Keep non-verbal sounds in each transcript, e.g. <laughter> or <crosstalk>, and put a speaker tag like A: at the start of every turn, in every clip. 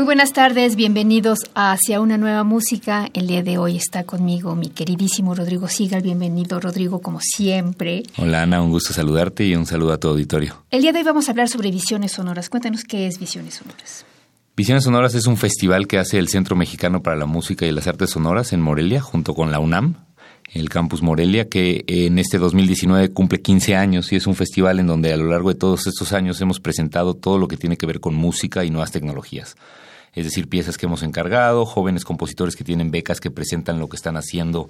A: Muy buenas tardes, bienvenidos a Hacia una nueva música. El día de hoy está conmigo mi queridísimo Rodrigo Sigal. Bienvenido, Rodrigo, como siempre.
B: Hola, Ana, un gusto saludarte y un saludo a tu auditorio.
A: El día de hoy vamos a hablar sobre Visiones Sonoras. Cuéntanos qué es Visiones Sonoras.
B: Visiones Sonoras es un festival que hace el Centro Mexicano para la Música y las Artes Sonoras en Morelia, junto con la UNAM, el Campus Morelia, que en este 2019 cumple 15 años y es un festival en donde a lo largo de todos estos años hemos presentado todo lo que tiene que ver con música y nuevas tecnologías es decir, piezas que hemos encargado, jóvenes compositores que tienen becas que presentan lo que están haciendo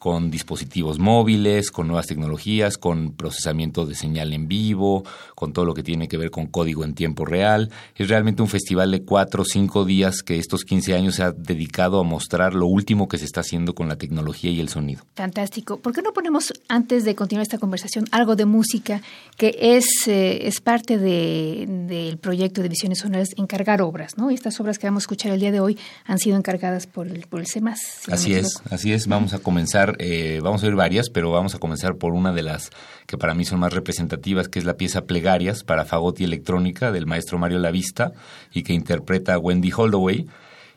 B: con dispositivos móviles, con nuevas tecnologías, con procesamiento de señal en vivo, con todo lo que tiene que ver con código en tiempo real. Es realmente un festival de cuatro o cinco días que estos 15 años se ha dedicado a mostrar lo último que se está haciendo con la tecnología y el sonido.
A: Fantástico. ¿Por qué no ponemos, antes de continuar esta conversación, algo de música que es, eh, es parte del de, proyecto de Visiones Sonoras, encargar obras, ¿no? Estas obras que vamos a escuchar el día de hoy han sido encargadas por el, por el CEMAS.
B: así es, así es. Vamos a comenzar eh, vamos a ver varias, pero vamos a comenzar por una de las que para mí son más representativas, que es la pieza Plegarias para fagot y electrónica del maestro Mario Lavista y que interpreta Wendy Holdaway.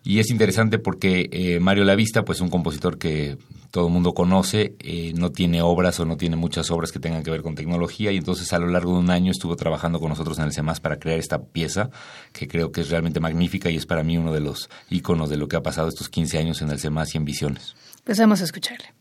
B: Y es interesante porque eh, Mario Lavista, pues un compositor que todo el mundo conoce, eh, no tiene obras o no tiene muchas obras que tengan que ver con tecnología y entonces a lo largo de un año estuvo trabajando con nosotros en el CEMAS para crear esta pieza que creo que es realmente magnífica y es para mí uno de los íconos de lo que ha pasado estos 15 años en el CEMAS y en Visiones.
A: Pues a escucharle.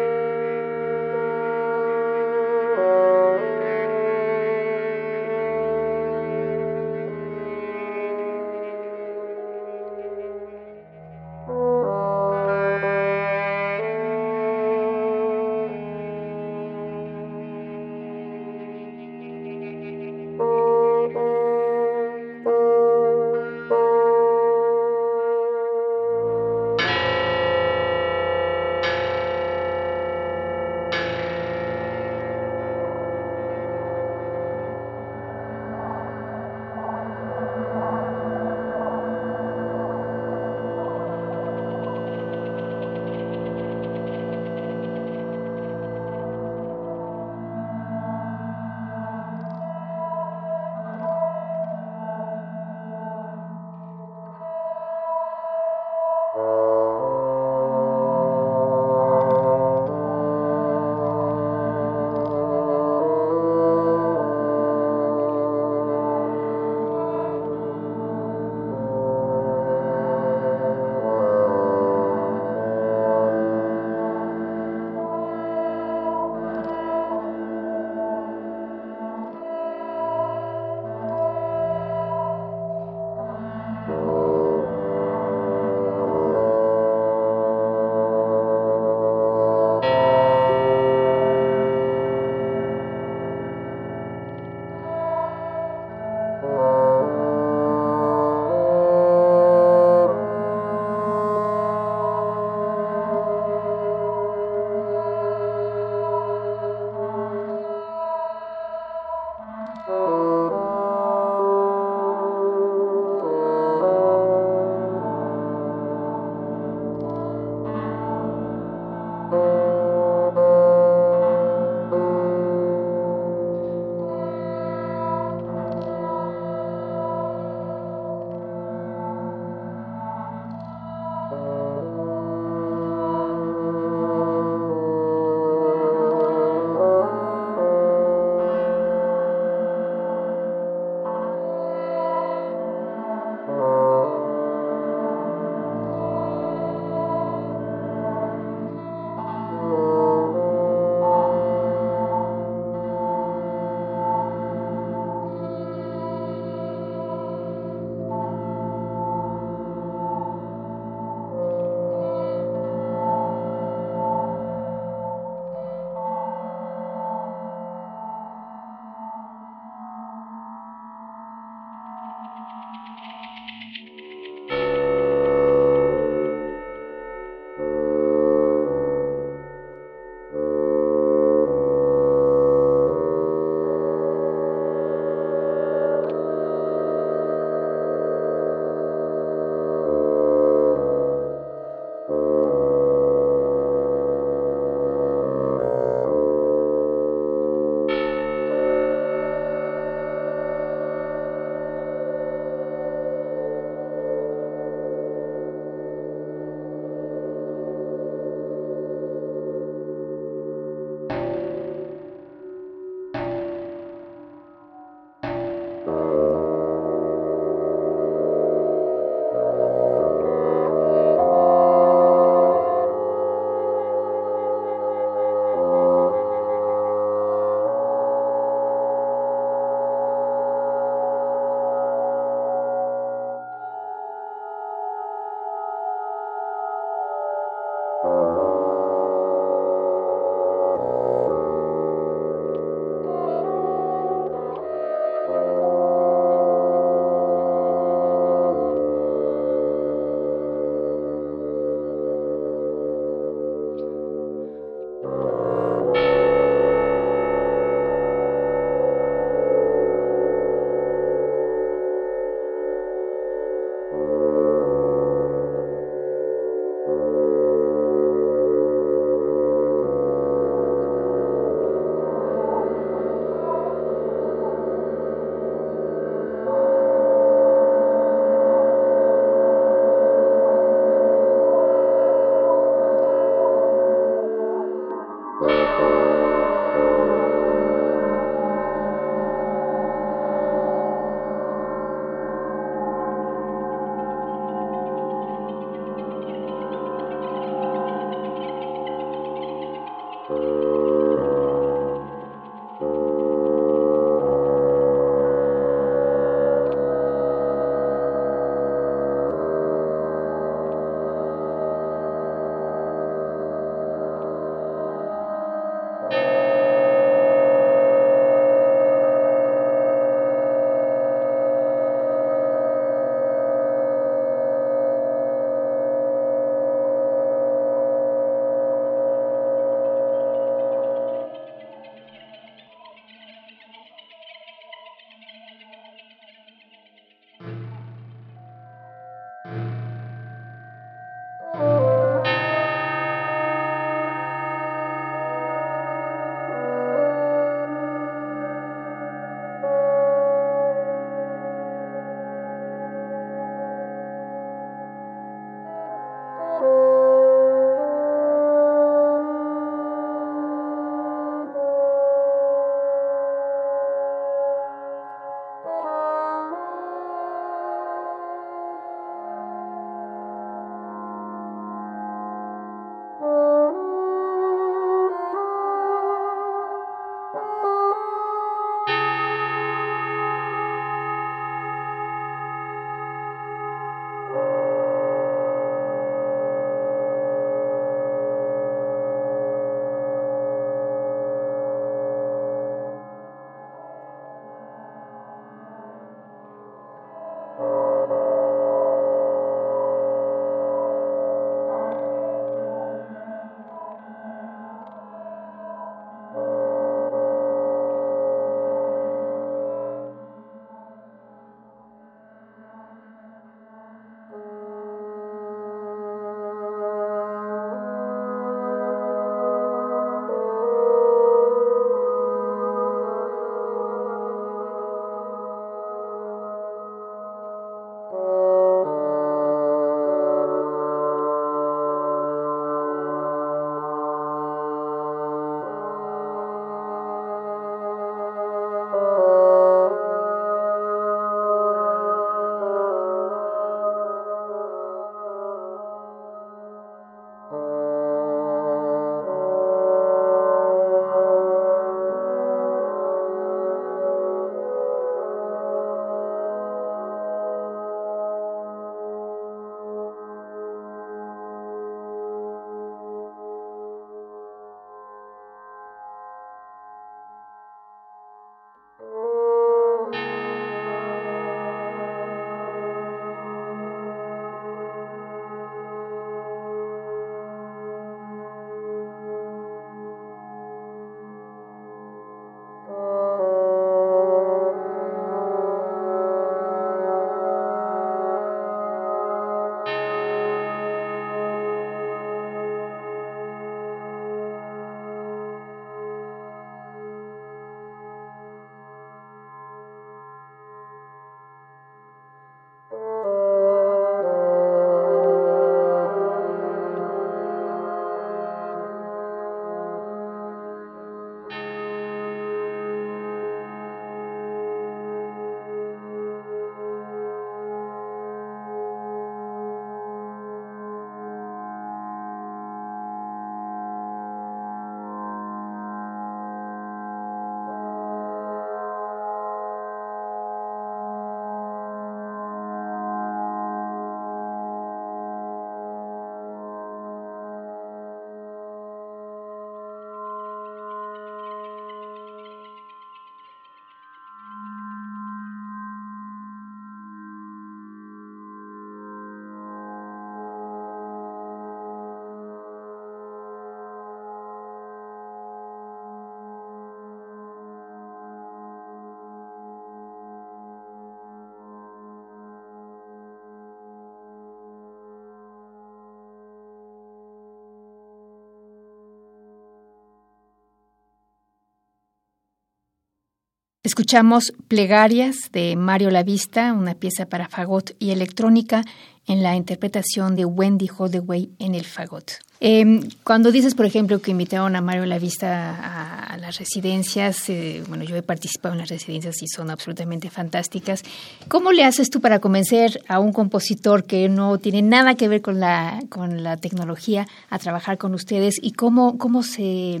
A: Escuchamos Plegarias de Mario Lavista, una pieza para fagot y electrónica en la interpretación de Wendy Holdaway en el fagot. Em, cuando dices, por ejemplo, que invitaron a Mario Lavista a, las residencias, eh, bueno, yo he participado en las residencias y son absolutamente fantásticas. ¿Cómo le haces tú para convencer a un compositor que no tiene nada que ver con la, con la tecnología a trabajar con ustedes y cómo, cómo se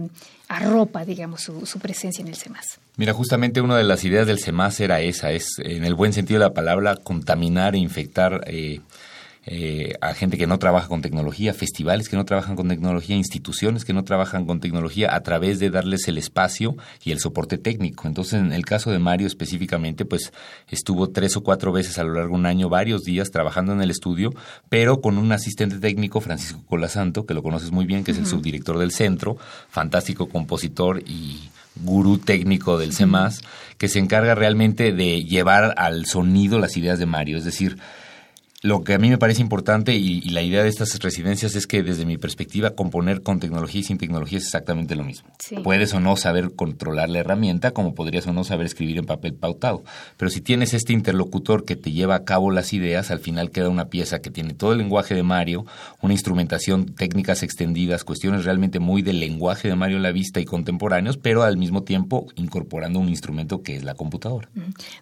A: arropa, digamos, su, presencia en el CEMAS?
B: Mira, justamente una de las ideas del CEMAS era esa, es en el buen sentido de la palabra contaminar e infectar eh, eh, a gente que no trabaja con tecnología, festivales que no trabajan con tecnología, instituciones que no trabajan con tecnología, a través de darles el espacio y el soporte técnico. Entonces, en el caso de Mario específicamente, pues estuvo tres o cuatro veces a lo largo de un año, varios días trabajando en el estudio, pero con un asistente técnico, Francisco Colasanto, que lo conoces muy bien, que es el subdirector del centro, fantástico compositor y gurú técnico del CEMAS, que se encarga realmente de llevar al sonido las ideas de Mario. Es decir, lo que a mí me parece importante y, la idea de estas residencias es que desde mi perspectiva componer con tecnología y sin tecnología es exactamente lo mismo. Puedes o no saber controlar la herramienta como podrías o no saber escribir en papel pautado, pero si tienes este interlocutor que te lleva a cabo las ideas, al final queda una pieza que tiene todo el lenguaje de Mario, una instrumentación, técnicas extendidas, cuestiones realmente muy del lenguaje de Mario la vista y contemporáneos, pero al mismo tiempo incorporando un instrumento que es la computadora.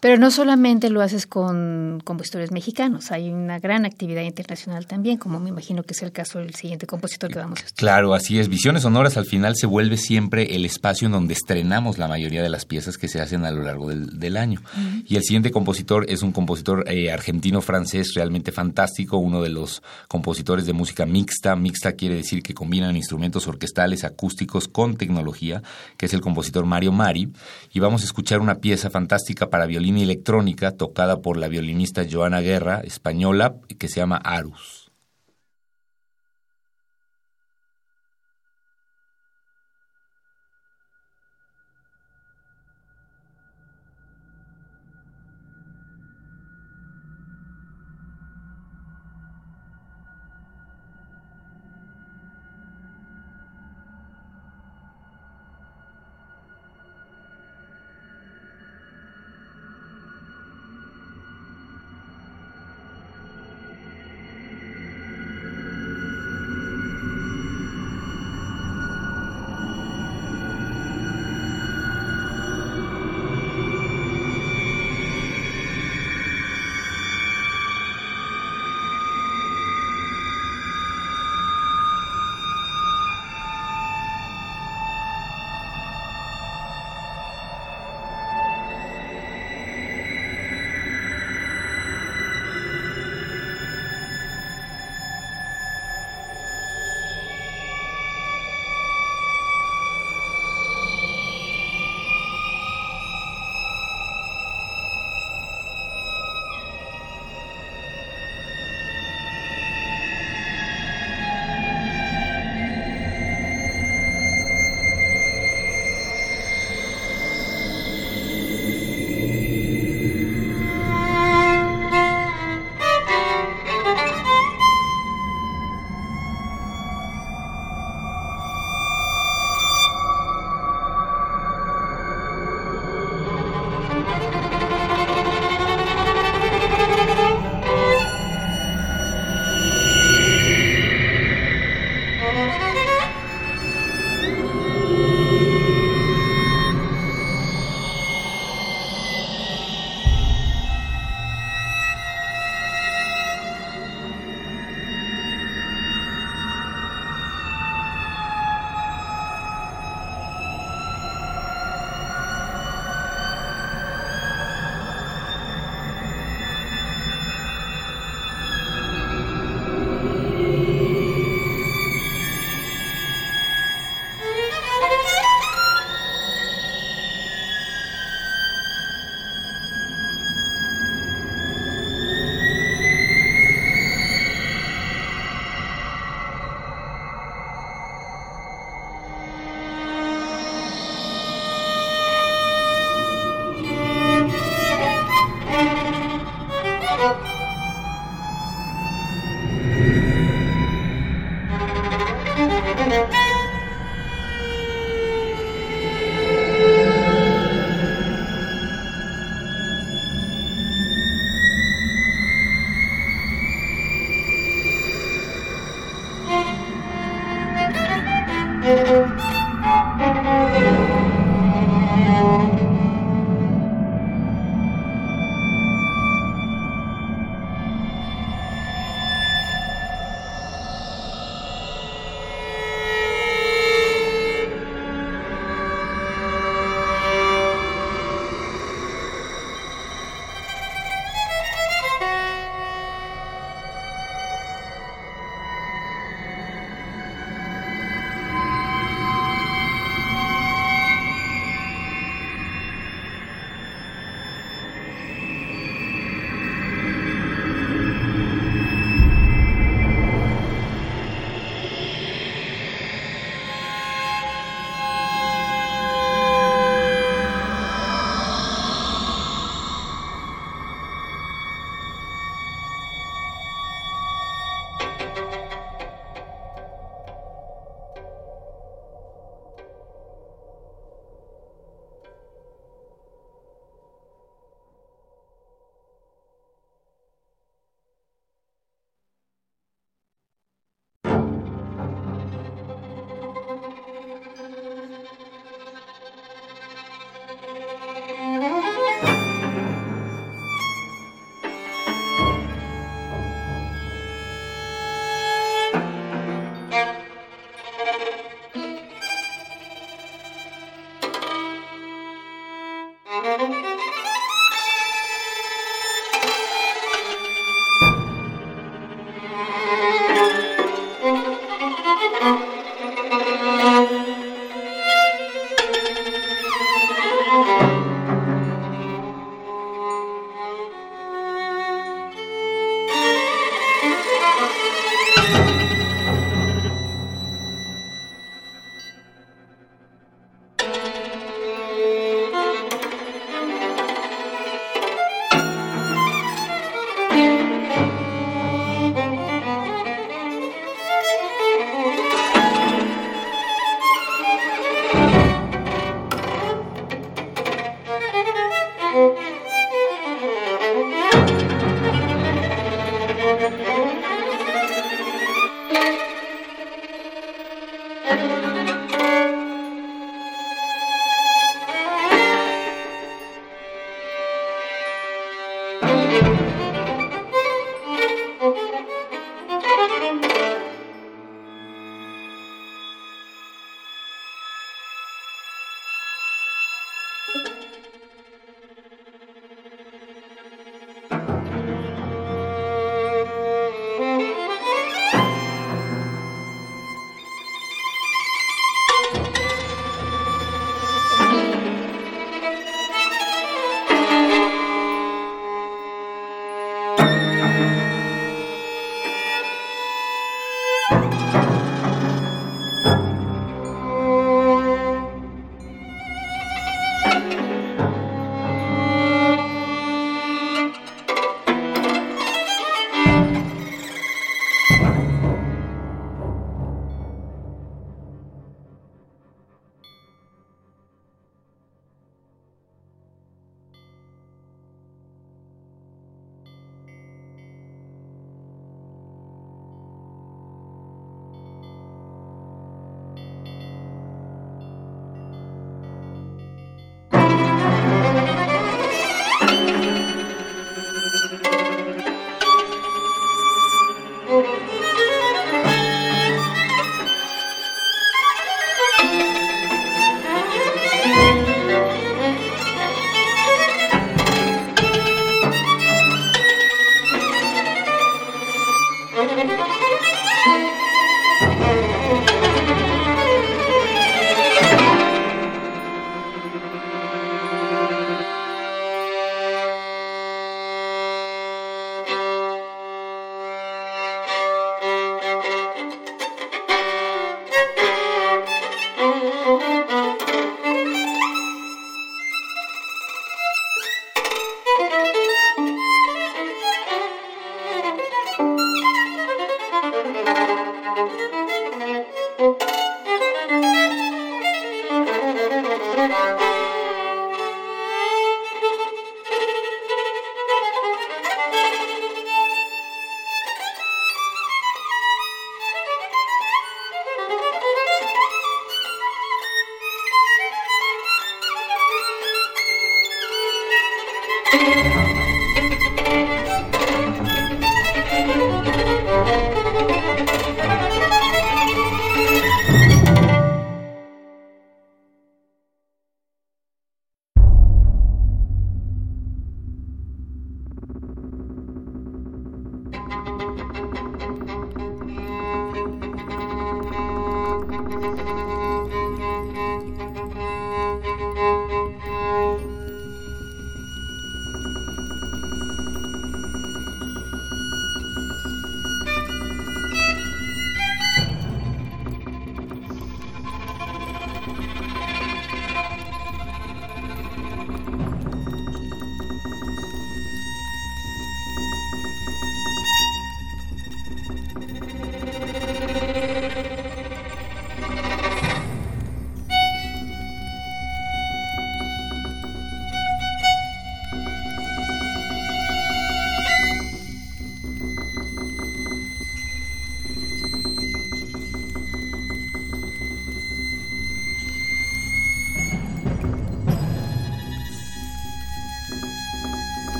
A: Pero no solamente lo haces con compositores mexicanos, hay un una gran actividad internacional también, como me imagino que es el caso del siguiente compositor que vamos a estudiar.
B: Claro, así es. Visiones Sonoras al final se vuelve siempre el espacio en donde estrenamos la mayoría de las piezas que se hacen a lo largo del, año. Y el siguiente compositor es un compositor eh, argentino-francés realmente fantástico, uno de los compositores de música mixta. Mixta quiere decir que combinan instrumentos orquestales, acústicos con tecnología, que es el compositor Mario Mari. Y vamos a escuchar una pieza fantástica para violín y electrónica tocada por la violinista Joana Guerra, española que se llama Arus.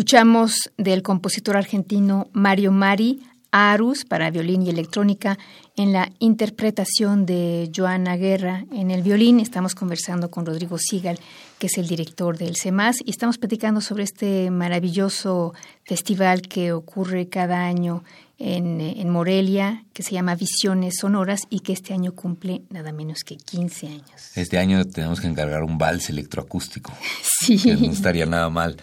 A: Escuchamos del compositor argentino Mario Mari Arus para violín y electrónica en la interpretación de Joana Guerra en el violín. Estamos conversando con Rodrigo Sigal, que es el director del CEMAS, y estamos platicando sobre este maravilloso festival que ocurre cada año en, en, Morelia, que se llama Visiones Sonoras y que este año cumple nada menos que 15 años.
B: Este año tenemos que encargar un vals electroacústico. <laughs> Sí. Que no estaría nada mal.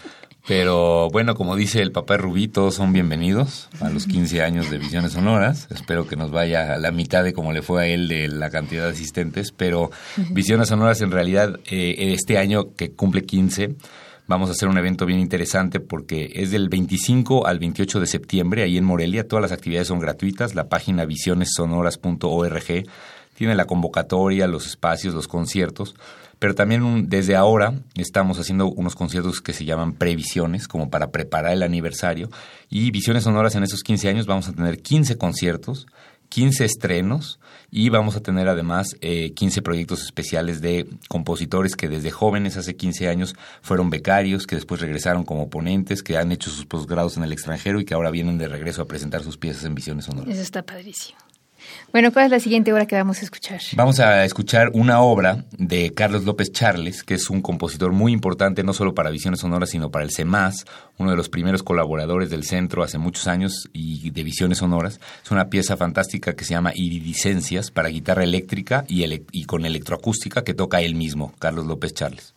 B: Pero bueno, como dice el papá Rubí, todos son bienvenidos a los 15 años de Visiones Sonoras. Espero que nos vaya a la mitad de como le fue a él de la cantidad de asistentes. Pero Visiones Sonoras en realidad eh, este año que cumple 15 vamos a hacer un evento bien interesante porque es del 25 al 28 de septiembre ahí en Morelia. Todas las actividades son gratuitas. La página visionessonoras.org tiene la convocatoria, los espacios, los conciertos. Pero también desde ahora estamos haciendo unos conciertos que se llaman previsiones, como para preparar el aniversario. Y Visiones Sonoras en esos 15 años vamos a tener 15 conciertos, 15 estrenos y vamos a tener además eh, 15 proyectos especiales de compositores que desde jóvenes, hace 15 años, fueron becarios, que después regresaron como ponentes, que han hecho sus posgrados en el extranjero y que ahora vienen de regreso a presentar sus piezas en Visiones Sonoras.
A: Eso está padrísimo. Bueno, ¿cuál es la siguiente obra que vamos a escuchar?
B: Vamos a escuchar una obra de Carlos López Charles, que es un compositor muy importante no solo para Visiones Sonoras, sino para el CEMAS, uno de los primeros colaboradores del centro hace muchos años y de Visiones Sonoras. Es una pieza fantástica que se llama Iridiscencias para guitarra eléctrica y, y con electroacústica que toca él mismo, Carlos López Charles.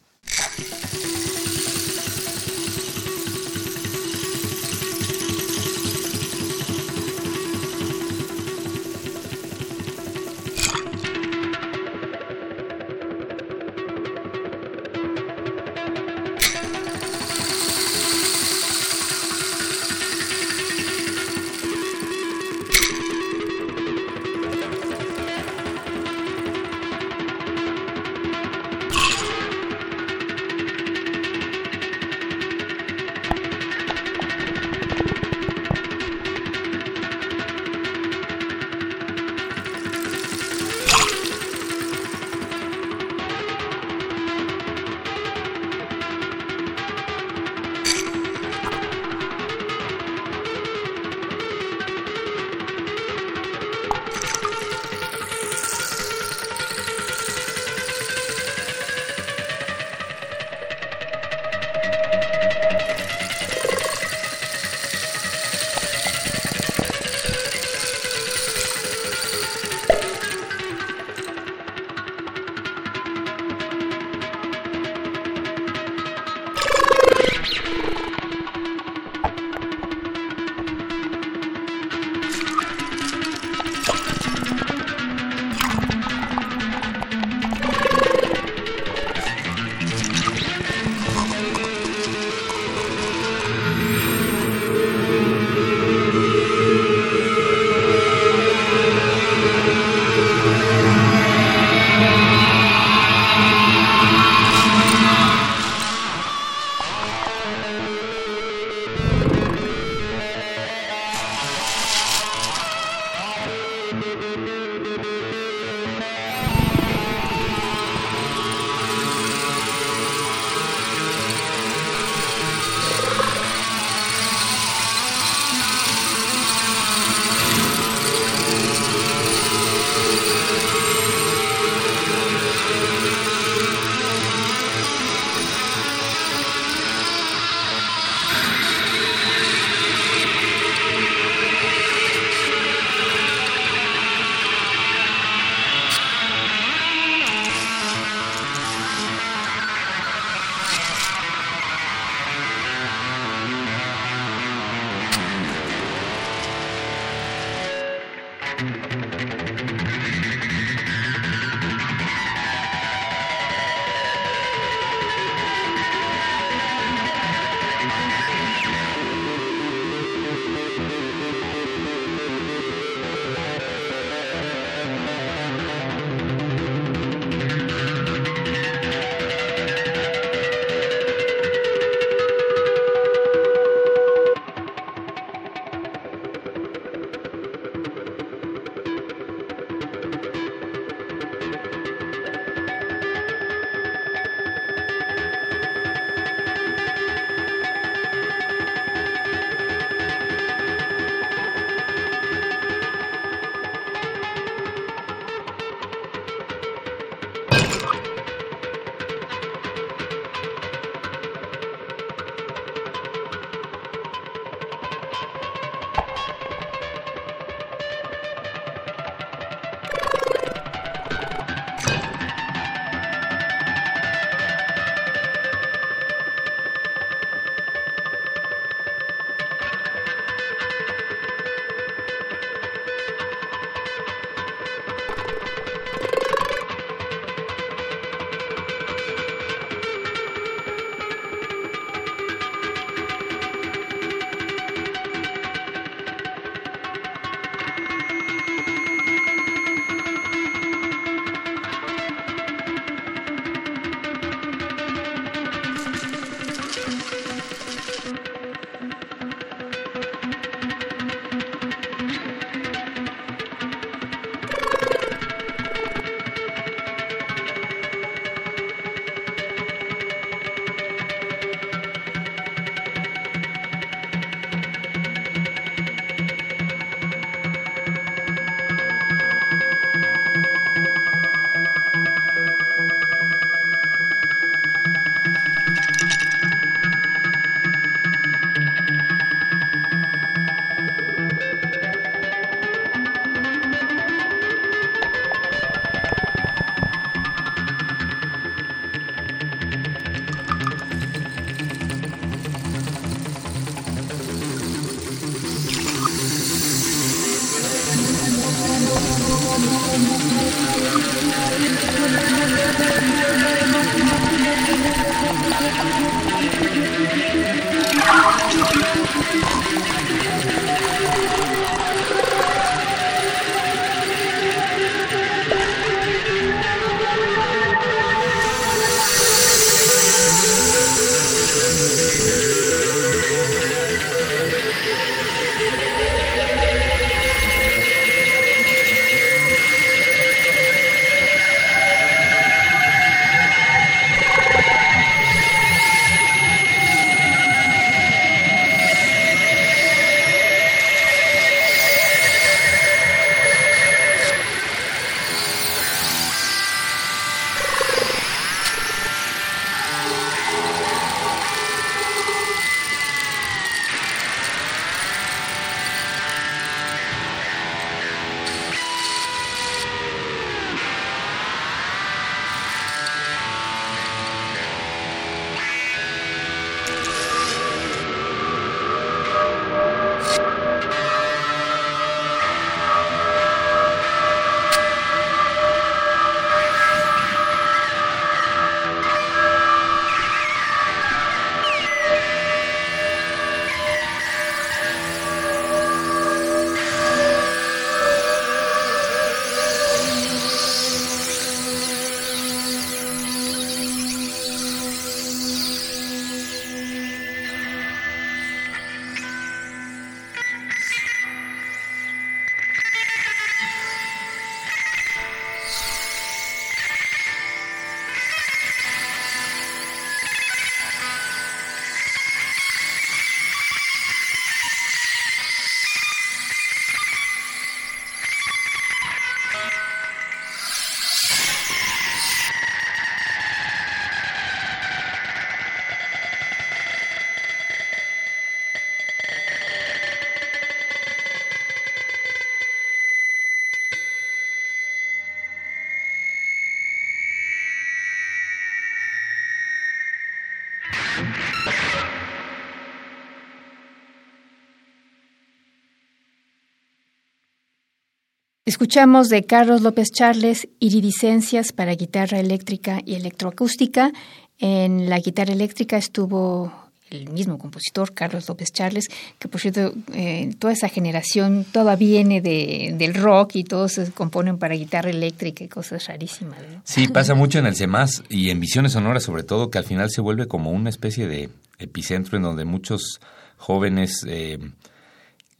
A: Escuchamos de Carlos López Charles Iridiscencias para guitarra eléctrica y electroacústica. En la guitarra eléctrica estuvo el mismo compositor, Carlos López Charles, que por cierto, eh, toda esa generación, toda viene de, del rock y todos se componen para guitarra eléctrica y cosas rarísimas.
B: Sí, pasa mucho en el CEMAS y en Visiones Sonoras sobre todo, que al final se vuelve como una especie de epicentro en donde muchos jóvenes... Eh,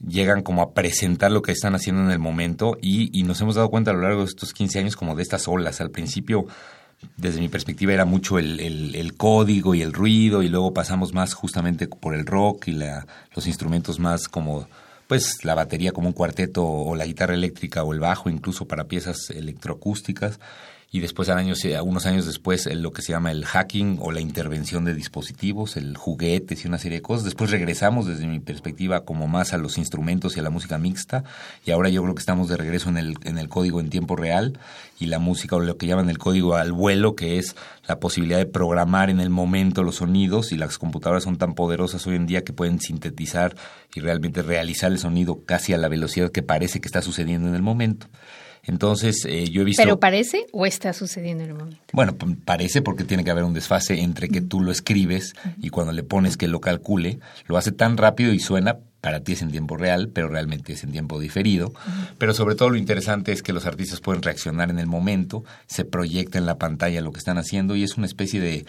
B: llegan como a presentar lo que están haciendo en el momento y, y, nos hemos dado cuenta a lo largo de estos 15 años como de estas olas. Al principio, desde mi perspectiva, era mucho el, el, código y el ruido y luego pasamos más justamente por el rock y la, los instrumentos más como pues la batería como un cuarteto o la guitarra eléctrica o el bajo incluso para piezas electroacústicas y después, eh, unos años después, lo que se llama el hacking o la intervención de dispositivos, el juguetes y una serie de cosas. Después regresamos, desde mi perspectiva, como más a los instrumentos y a la música mixta. Y ahora yo creo que estamos de regreso en el, en el código en tiempo real y la música, o lo que llaman el código al vuelo, que es la posibilidad de programar en el momento los sonidos. Y las computadoras son tan poderosas hoy en día que pueden sintetizar y realmente realizar el sonido casi a la velocidad que parece que está sucediendo en el momento. Entonces, eh, yo he visto...
A: ¿Pero parece o está sucediendo en el momento?
B: Bueno, parece porque tiene que haber un desfase entre que tú lo escribes y cuando le pones que lo calcule, lo hace tan rápido y suena para ti es en tiempo real, pero realmente es en tiempo diferido. Pero sobre todo lo interesante es que los artistas pueden reaccionar en el momento, se proyecta en la pantalla lo que están haciendo y es una especie de,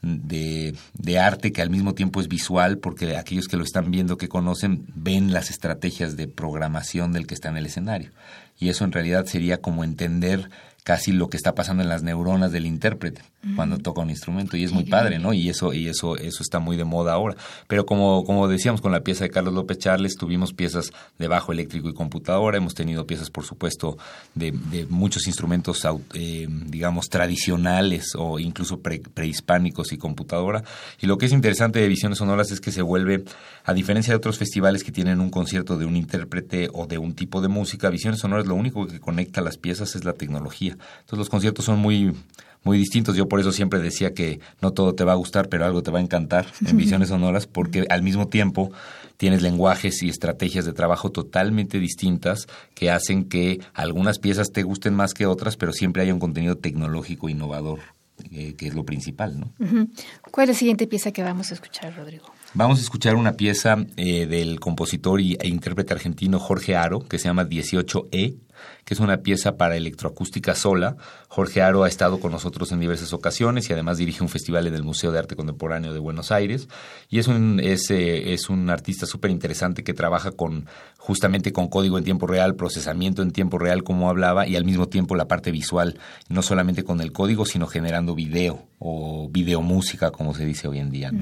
B: de, de, arte que al mismo tiempo es visual, porque aquellos que lo están viendo, que conocen, ven las estrategias de programación del que está en el escenario y eso en realidad sería como entender casi lo que está pasando en las neuronas del intérprete cuando toca un instrumento y es muy padre, ¿no? Y eso y eso eso está muy de moda ahora. Pero como como decíamos con la pieza de Carlos López Charles tuvimos piezas de bajo eléctrico y computadora, hemos tenido piezas por supuesto de, de muchos instrumentos eh, digamos tradicionales o incluso prehispánicos y computadora. Y lo que es interesante de Visiones Sonoras es que se vuelve a diferencia de otros festivales que tienen un concierto de un intérprete o de un tipo de música, Visiones Sonoras lo único que conecta las piezas es la tecnología. Entonces los conciertos son muy muy distintos. Yo por eso siempre decía que no todo te va a gustar, pero algo te va a encantar en Visiones Sonoras, porque al mismo tiempo tienes lenguajes y estrategias de trabajo totalmente distintas que hacen que algunas piezas te gusten más que otras, pero siempre hay un contenido tecnológico innovador, eh, que es lo principal. ¿no?
A: ¿Cuál es la siguiente pieza que vamos a escuchar, Rodrigo?
B: Vamos a escuchar una pieza eh, del compositor y, e intérprete argentino Jorge Aro, que se llama 18E que es una pieza para electroacústica sola. Jorge Aro ha estado con nosotros en diversas ocasiones y además dirige un festival en el Museo de Arte Contemporáneo de Buenos Aires. Y es un, es, eh, es un artista súper interesante que trabaja con justamente con código en tiempo real, procesamiento en tiempo real, como hablaba, y al mismo tiempo la parte visual, no solamente con el código, sino generando video o videomúsica, como se dice hoy en día.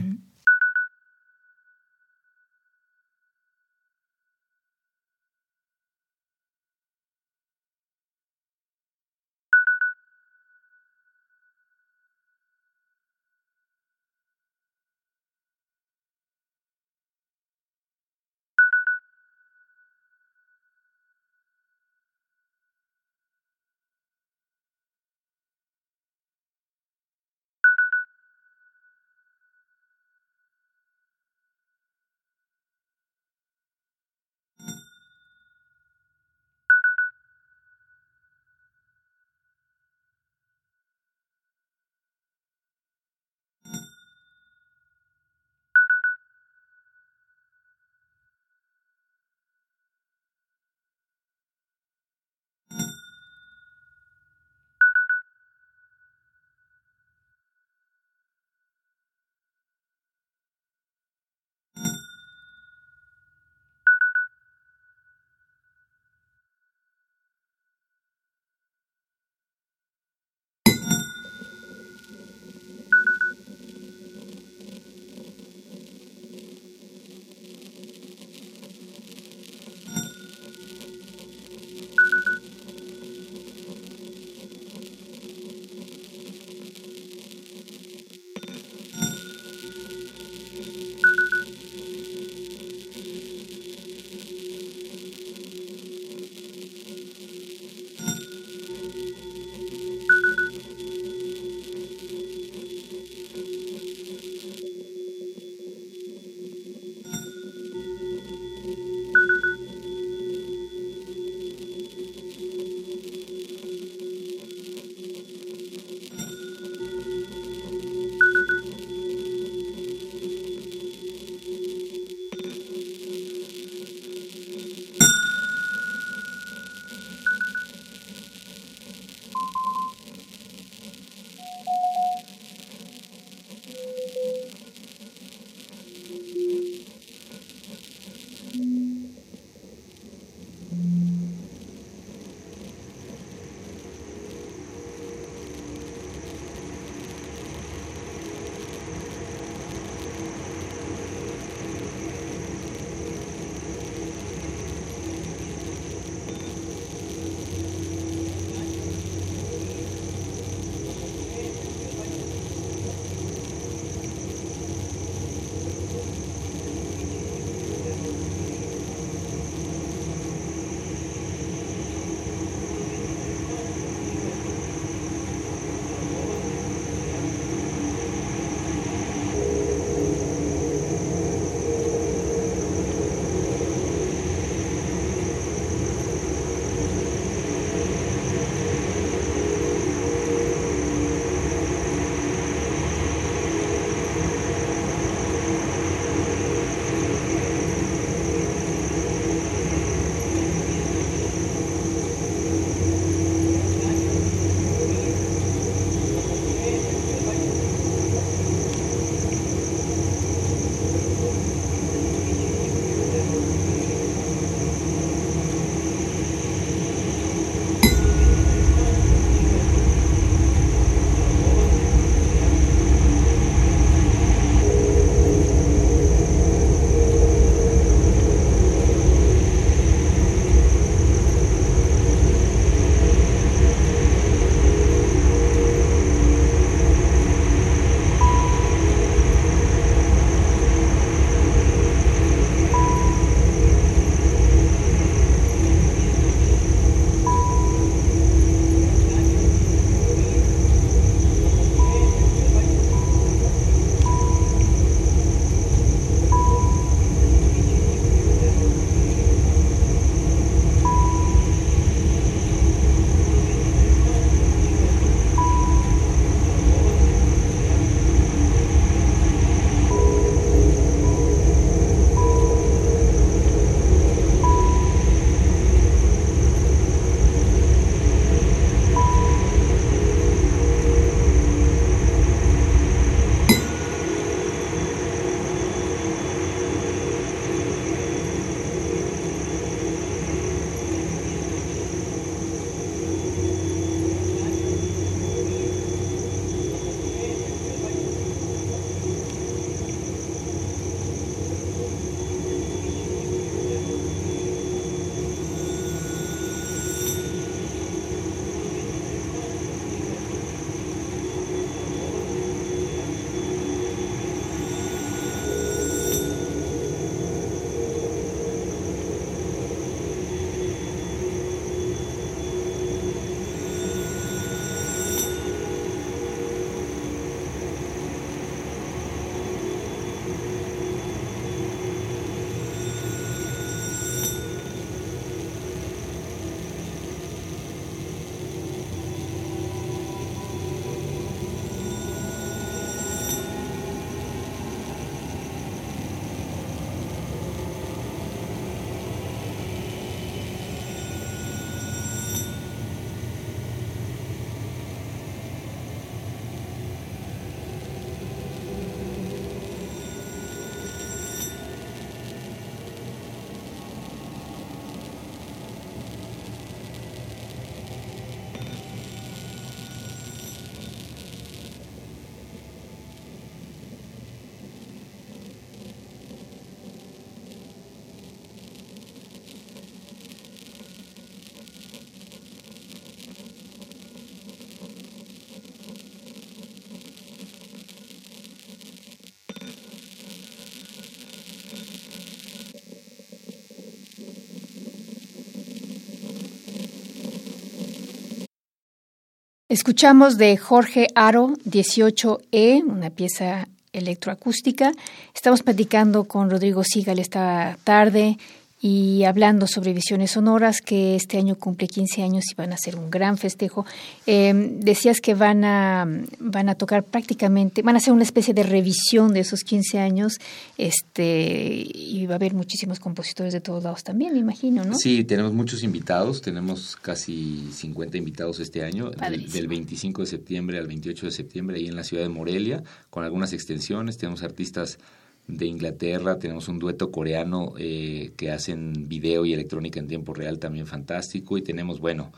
A: Escuchamos de Jorge Aro 18E, una pieza electroacústica. Estamos platicando con Rodrigo Sigal esta tarde y hablando sobre Visiones Sonoras, que este año cumple 15 años y van a ser un gran festejo. Em, decías que van a, van a tocar prácticamente, van a hacer una especie de revisión de esos 15 años este y va a haber muchísimos compositores de todos lados también, me imagino, ¿no?
B: Sí, tenemos muchos invitados, tenemos casi 50 invitados este año, del, del 25 de septiembre al 28 de septiembre ahí en la ciudad de Morelia, con algunas extensiones, tenemos artistas de Inglaterra, tenemos un dueto coreano eh, que hacen video y electrónica en tiempo real también fantástico y tenemos, bueno,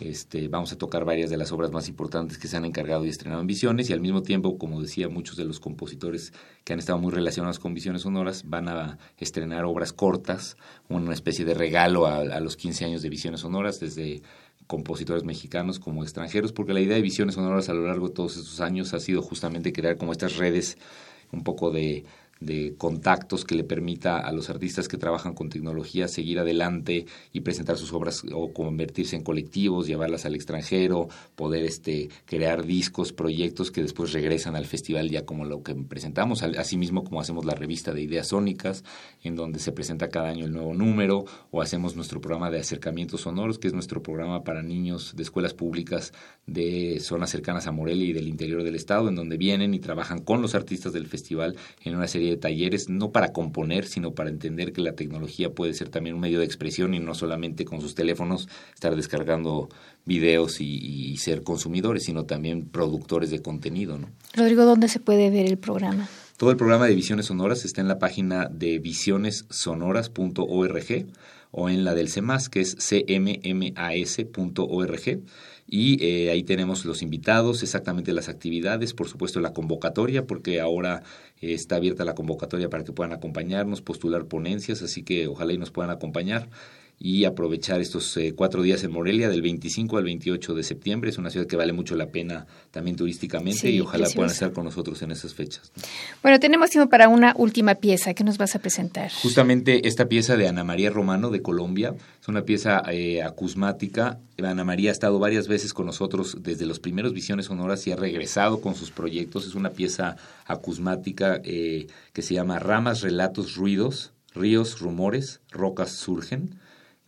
B: este, vamos a tocar varias de las obras más importantes que se han encargado y estrenado en Visiones y al mismo tiempo, como decía, muchos de los compositores que han estado muy relacionados con Visiones Sonoras van a estrenar obras cortas, una especie de regalo a, a los 15 años de Visiones Sonoras desde compositores mexicanos como extranjeros, porque la idea de Visiones Sonoras a lo largo de todos estos años ha sido justamente crear como estas redes un poco de de contactos que le permita a los artistas que trabajan con tecnología seguir adelante y presentar sus obras o convertirse en colectivos, llevarlas al extranjero, poder este crear discos, proyectos que después regresan al festival ya como lo que presentamos, asimismo como hacemos la revista de ideas sónicas, en donde se presenta cada año el nuevo número, o hacemos nuestro programa de acercamientos sonoros, que es nuestro programa para niños de escuelas públicas de zonas cercanas a Morelia y del interior del estado, en donde vienen y trabajan con los artistas del festival en una serie de talleres, no para componer, sino para entender que la tecnología puede ser también un medio de expresión y no solamente con sus teléfonos estar descargando videos y, ser consumidores, sino también productores de contenido. ¿no?
A: Rodrigo, ¿dónde se puede ver el programa?
B: Todo el programa de Visiones Sonoras está en la página de visionessonoras.org o en la del CEMAS, que es cmmas.org y eh, ahí tenemos los invitados, exactamente las actividades, por supuesto la convocatoria, porque ahora eh, está abierta la convocatoria para que puedan acompañarnos, postular ponencias, así que ojalá y nos puedan acompañar y aprovechar estos eh, cuatro días en Morelia del 25 al 28 de septiembre. Es una ciudad que vale mucho la pena también turísticamente y ojalá puedan estar con nosotros en esas fechas.
A: Bueno, tenemos tiempo para una última pieza. que nos vas a presentar?
B: Justamente esta pieza de Ana María Romano de Colombia. Es una pieza eh, acusmática. Ana María ha estado varias veces con nosotros desde los primeros Visiones Sonoras y ha regresado con sus proyectos. Es una pieza acusmática eh, que se llama Ramas, Relatos, Ruidos, Ríos, Rumores, Rocas Surgen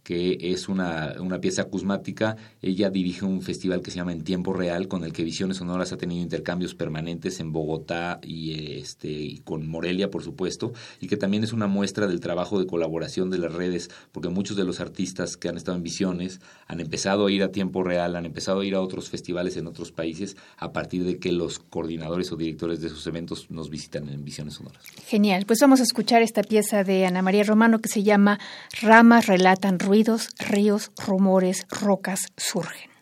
B: que es una, una, pieza acusmática. Ella dirige un festival que se llama En Tiempo Real, con el que Visiones Sonoras ha tenido intercambios permanentes en Bogotá y, este, y con Morelia, por supuesto, y que también es una muestra del trabajo de colaboración de las redes, porque muchos de los artistas que han estado en Visiones han empezado a ir a Tiempo Real, han empezado a ir a otros festivales en otros países a partir de que los coordinadores o directores de esos eventos nos visitan en Visiones Sonoras.
A: Genial, pues vamos a escuchar esta pieza de Ana María Romano que se llama Ramas relatan ruidos, ríos, rumores, rocas surgen.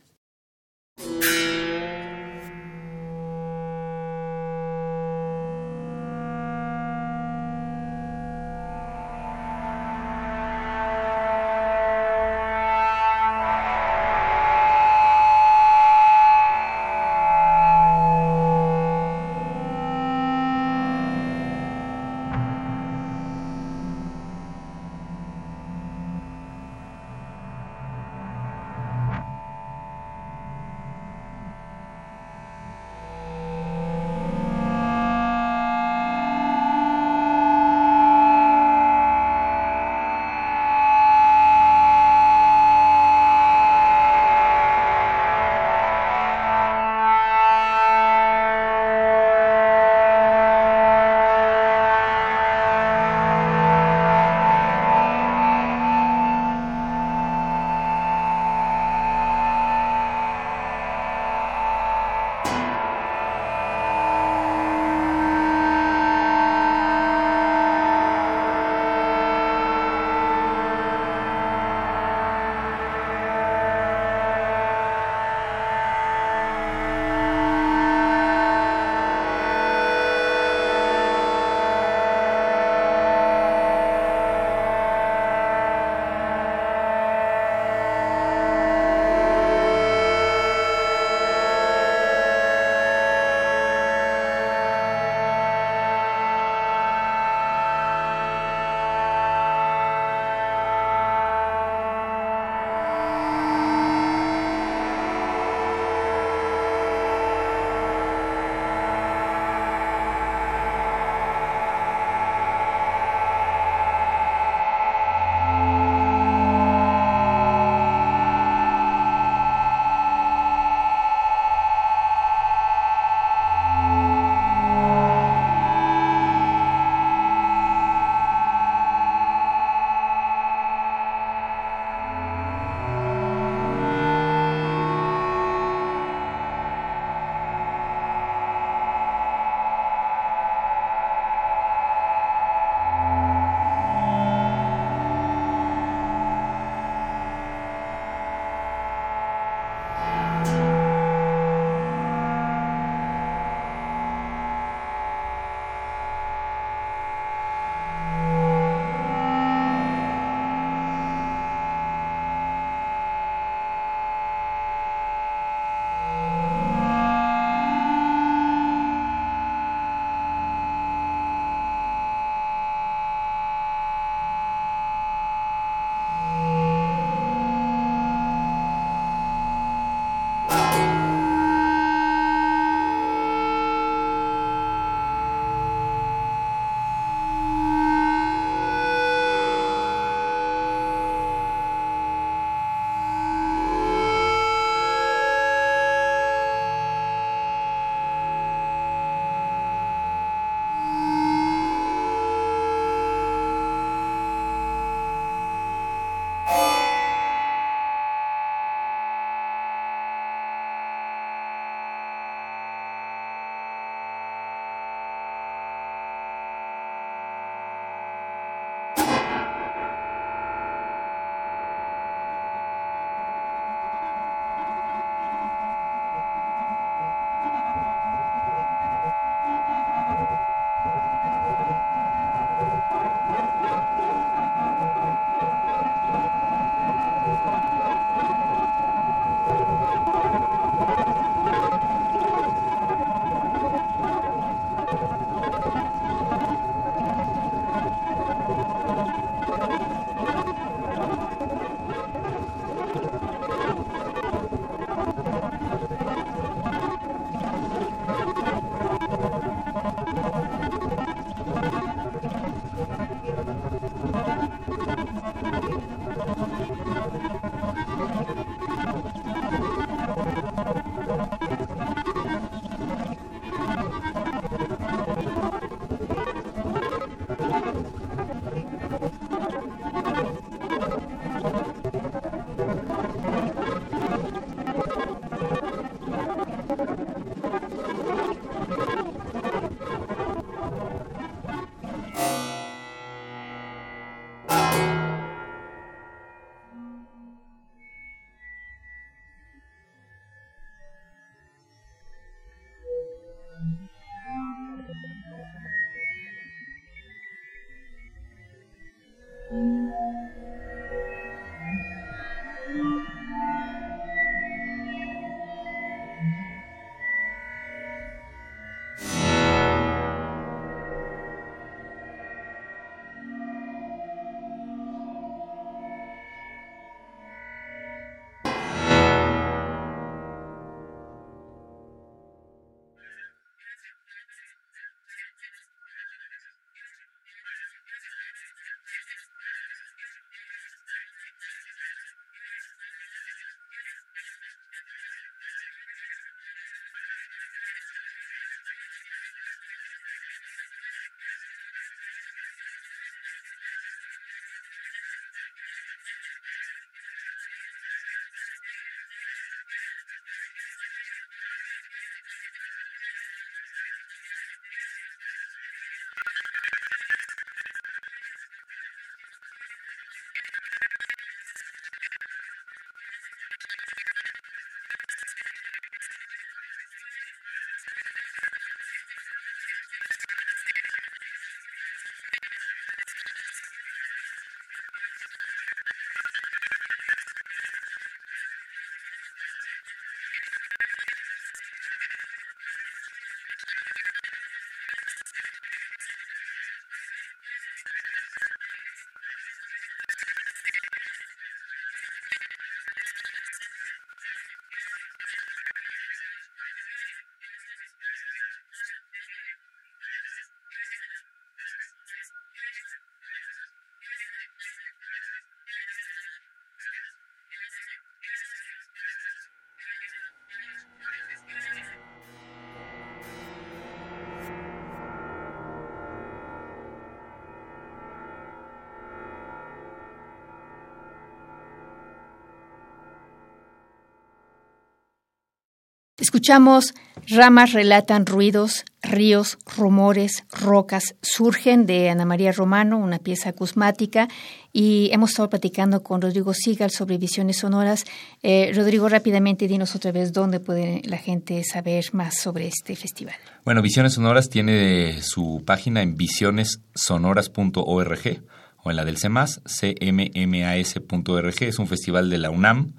A: Escuchamos Ramas relatan ruidos, ríos, rumores, rocas surgen de Ana María Romano, una pieza acusmática, y hemos estado platicando con Rodrigo Sigal sobre visiones sonoras. Eh, Rodrigo, rápidamente dinos otra vez dónde puede la gente saber más sobre este festival.
B: Bueno, Visiones Sonoras tiene su página en visionessonoras.org o en la del CEMAS, cmmas.org. Es un festival de la UNAM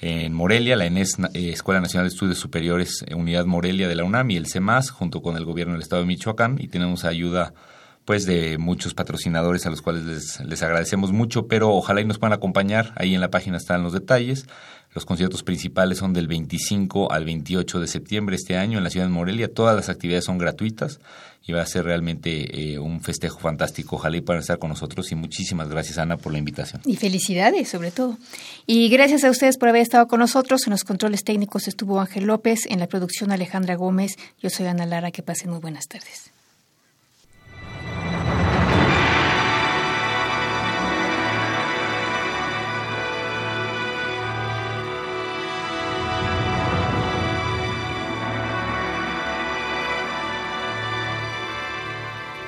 B: en Morelia, la ENES, eh, Escuela Nacional de Estudios Superiores, eh, Unidad Morelia de la UNAM y el CEMAS, junto con el gobierno del Estado de Michoacán, y tenemos ayuda pues de muchos patrocinadores a los cuales les, les agradecemos mucho, pero ojalá y nos puedan acompañar, ahí en la página están los detalles. Los conciertos principales son del 25 al 28 de septiembre este año en la ciudad de Morelia. Todas las actividades son gratuitas y va a ser realmente eh, un festejo fantástico. Ojalá y puedan estar con nosotros y muchísimas gracias Ana por la invitación.
A: Y felicidades sobre todo. Y gracias a ustedes por haber estado con nosotros. En los controles técnicos estuvo Ángel López, en la producción Alejandra Gómez. Yo soy Ana Lara. Que pasen muy buenas tardes.